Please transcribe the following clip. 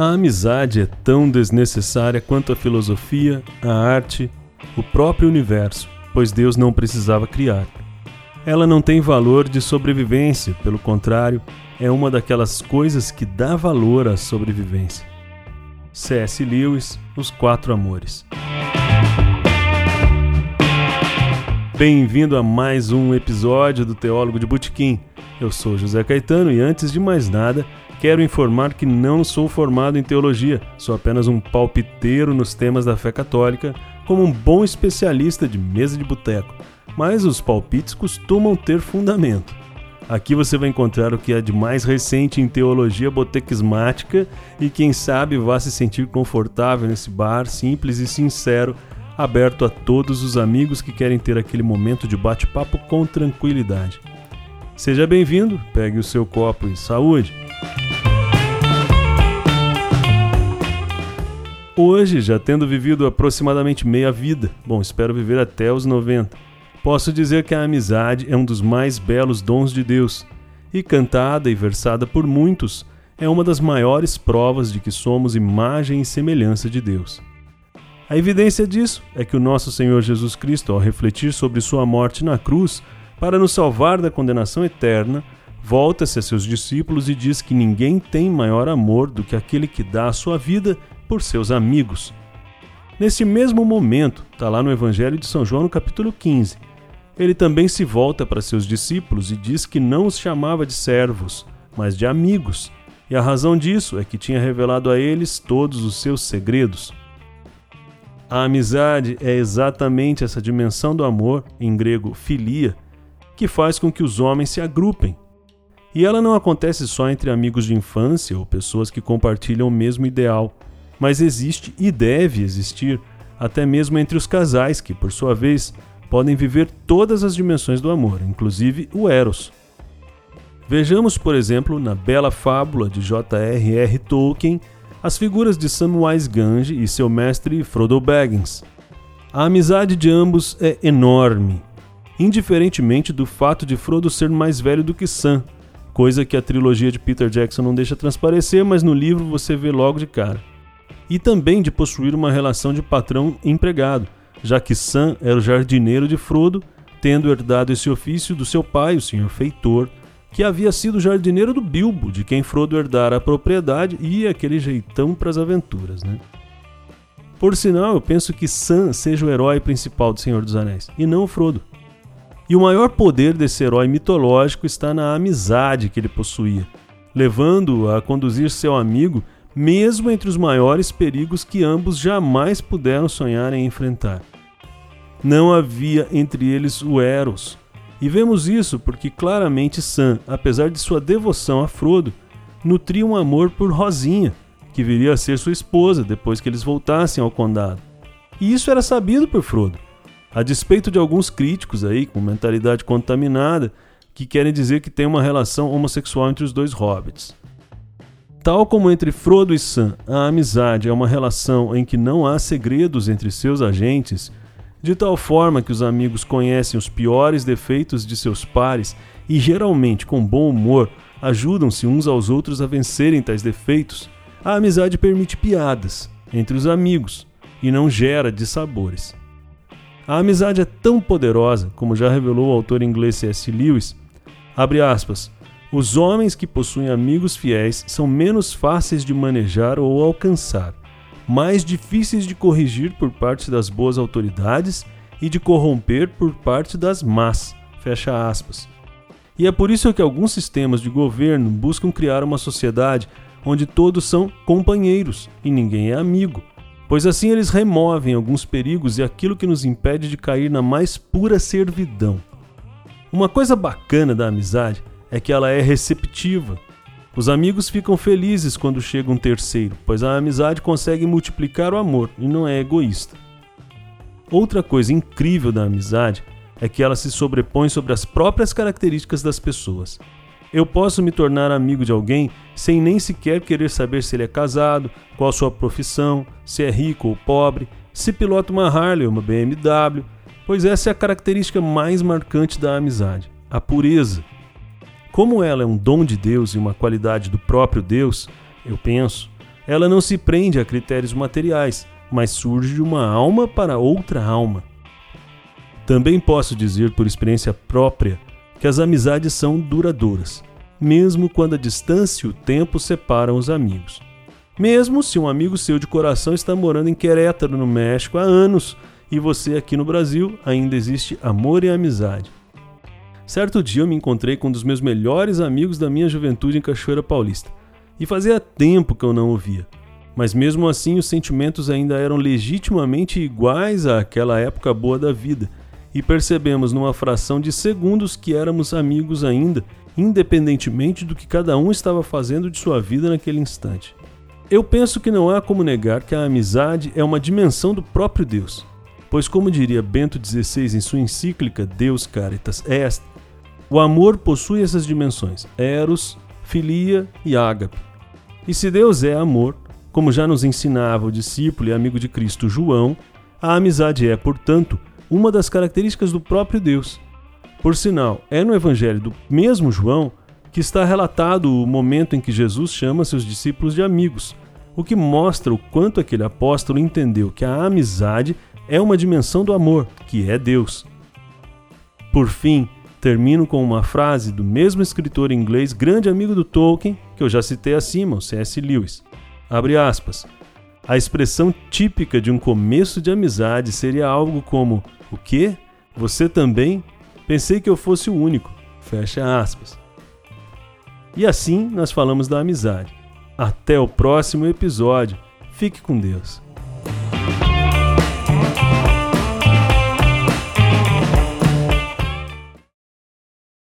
A amizade é tão desnecessária quanto a filosofia, a arte, o próprio universo, pois Deus não precisava criar. Ela não tem valor de sobrevivência, pelo contrário, é uma daquelas coisas que dá valor à sobrevivência. C.S. Lewis, Os Quatro Amores. Bem-vindo a mais um episódio do Teólogo de Butiquim. Eu sou José Caetano e antes de mais nada, quero informar que não sou formado em teologia, sou apenas um palpiteiro nos temas da fé católica, como um bom especialista de mesa de boteco, mas os palpites costumam ter fundamento. Aqui você vai encontrar o que é de mais recente em teologia botequismática e quem sabe vá se sentir confortável nesse bar simples e sincero, aberto a todos os amigos que querem ter aquele momento de bate-papo com tranquilidade. Seja bem-vindo, pegue o seu copo e saúde! Hoje, já tendo vivido aproximadamente meia vida, bom, espero viver até os 90, posso dizer que a amizade é um dos mais belos dons de Deus, e cantada e versada por muitos, é uma das maiores provas de que somos imagem e semelhança de Deus. A evidência disso é que o nosso Senhor Jesus Cristo, ao refletir sobre sua morte na cruz para nos salvar da condenação eterna, volta-se a seus discípulos e diz que ninguém tem maior amor do que aquele que dá a sua vida por seus amigos. Nesse mesmo momento, está lá no Evangelho de São João, no capítulo 15, ele também se volta para seus discípulos e diz que não os chamava de servos, mas de amigos, e a razão disso é que tinha revelado a eles todos os seus segredos. A amizade é exatamente essa dimensão do amor, em grego filia, que faz com que os homens se agrupem. E ela não acontece só entre amigos de infância ou pessoas que compartilham o mesmo ideal mas existe e deve existir até mesmo entre os casais que, por sua vez, podem viver todas as dimensões do amor, inclusive o Eros. Vejamos, por exemplo, na bela fábula de J.R.R. Tolkien, as figuras de Samwise Gamgee e seu mestre Frodo Baggins. A amizade de ambos é enorme, indiferentemente do fato de Frodo ser mais velho do que Sam, coisa que a trilogia de Peter Jackson não deixa transparecer, mas no livro você vê logo de cara e também de possuir uma relação de patrão-empregado, já que Sam era o jardineiro de Frodo, tendo herdado esse ofício do seu pai, o Sr. Feitor, que havia sido jardineiro do Bilbo, de quem Frodo herdara a propriedade e aquele jeitão para as aventuras, né? Por sinal, eu penso que Sam seja o herói principal do Senhor dos Anéis, e não o Frodo. E o maior poder desse herói mitológico está na amizade que ele possuía, levando-o a conduzir seu amigo mesmo entre os maiores perigos que ambos jamais puderam sonhar em enfrentar. Não havia entre eles o Eros, e vemos isso porque claramente Sam, apesar de sua devoção a Frodo, nutria um amor por Rosinha, que viria a ser sua esposa depois que eles voltassem ao condado. E isso era sabido por Frodo, a despeito de alguns críticos aí com mentalidade contaminada que querem dizer que tem uma relação homossexual entre os dois hobbits. Tal como entre Frodo e Sam, a amizade é uma relação em que não há segredos entre seus agentes, de tal forma que os amigos conhecem os piores defeitos de seus pares e geralmente, com bom humor, ajudam-se uns aos outros a vencerem tais defeitos, a amizade permite piadas entre os amigos e não gera dissabores. A amizade é tão poderosa, como já revelou o autor inglês C.S. Lewis, abre aspas, os homens que possuem amigos fiéis são menos fáceis de manejar ou alcançar, mais difíceis de corrigir por parte das boas autoridades e de corromper por parte das más. Fecha aspas. E é por isso que alguns sistemas de governo buscam criar uma sociedade onde todos são companheiros e ninguém é amigo, pois assim eles removem alguns perigos e aquilo que nos impede de cair na mais pura servidão. Uma coisa bacana da amizade é que ela é receptiva. Os amigos ficam felizes quando chega um terceiro, pois a amizade consegue multiplicar o amor e não é egoísta. Outra coisa incrível da amizade é que ela se sobrepõe sobre as próprias características das pessoas. Eu posso me tornar amigo de alguém sem nem sequer querer saber se ele é casado, qual sua profissão, se é rico ou pobre, se pilota uma Harley ou uma BMW, pois essa é a característica mais marcante da amizade: a pureza. Como ela é um dom de Deus e uma qualidade do próprio Deus, eu penso, Ela não se prende a critérios materiais, mas surge de uma alma para outra alma. Também posso dizer por experiência própria que as amizades são duradouras, mesmo quando a distância e o tempo separam os amigos. Mesmo se um amigo seu de coração está morando em Querétaro, no México, há anos, e você aqui no Brasil, ainda existe amor e amizade. Certo dia eu me encontrei com um dos meus melhores amigos da minha juventude em Cachoeira Paulista, e fazia tempo que eu não o via. Mas mesmo assim os sentimentos ainda eram legitimamente iguais àquela época boa da vida, e percebemos numa fração de segundos que éramos amigos ainda, independentemente do que cada um estava fazendo de sua vida naquele instante. Eu penso que não há como negar que a amizade é uma dimensão do próprio Deus, pois, como diria Bento XVI em sua encíclica Deus Caritas Est, o amor possui essas dimensões: eros, filia e ágape. E se Deus é amor, como já nos ensinava o discípulo e amigo de Cristo João, a amizade é, portanto, uma das características do próprio Deus. Por sinal, é no evangelho do mesmo João que está relatado o momento em que Jesus chama seus discípulos de amigos, o que mostra o quanto aquele apóstolo entendeu que a amizade é uma dimensão do amor, que é Deus. Por fim, termino com uma frase do mesmo escritor inglês, grande amigo do Tolkien, que eu já citei acima, o C.S. Lewis. Abre aspas. A expressão típica de um começo de amizade seria algo como: O quê? Você também? Pensei que eu fosse o único. Fecha aspas. E assim nós falamos da amizade. Até o próximo episódio. Fique com Deus.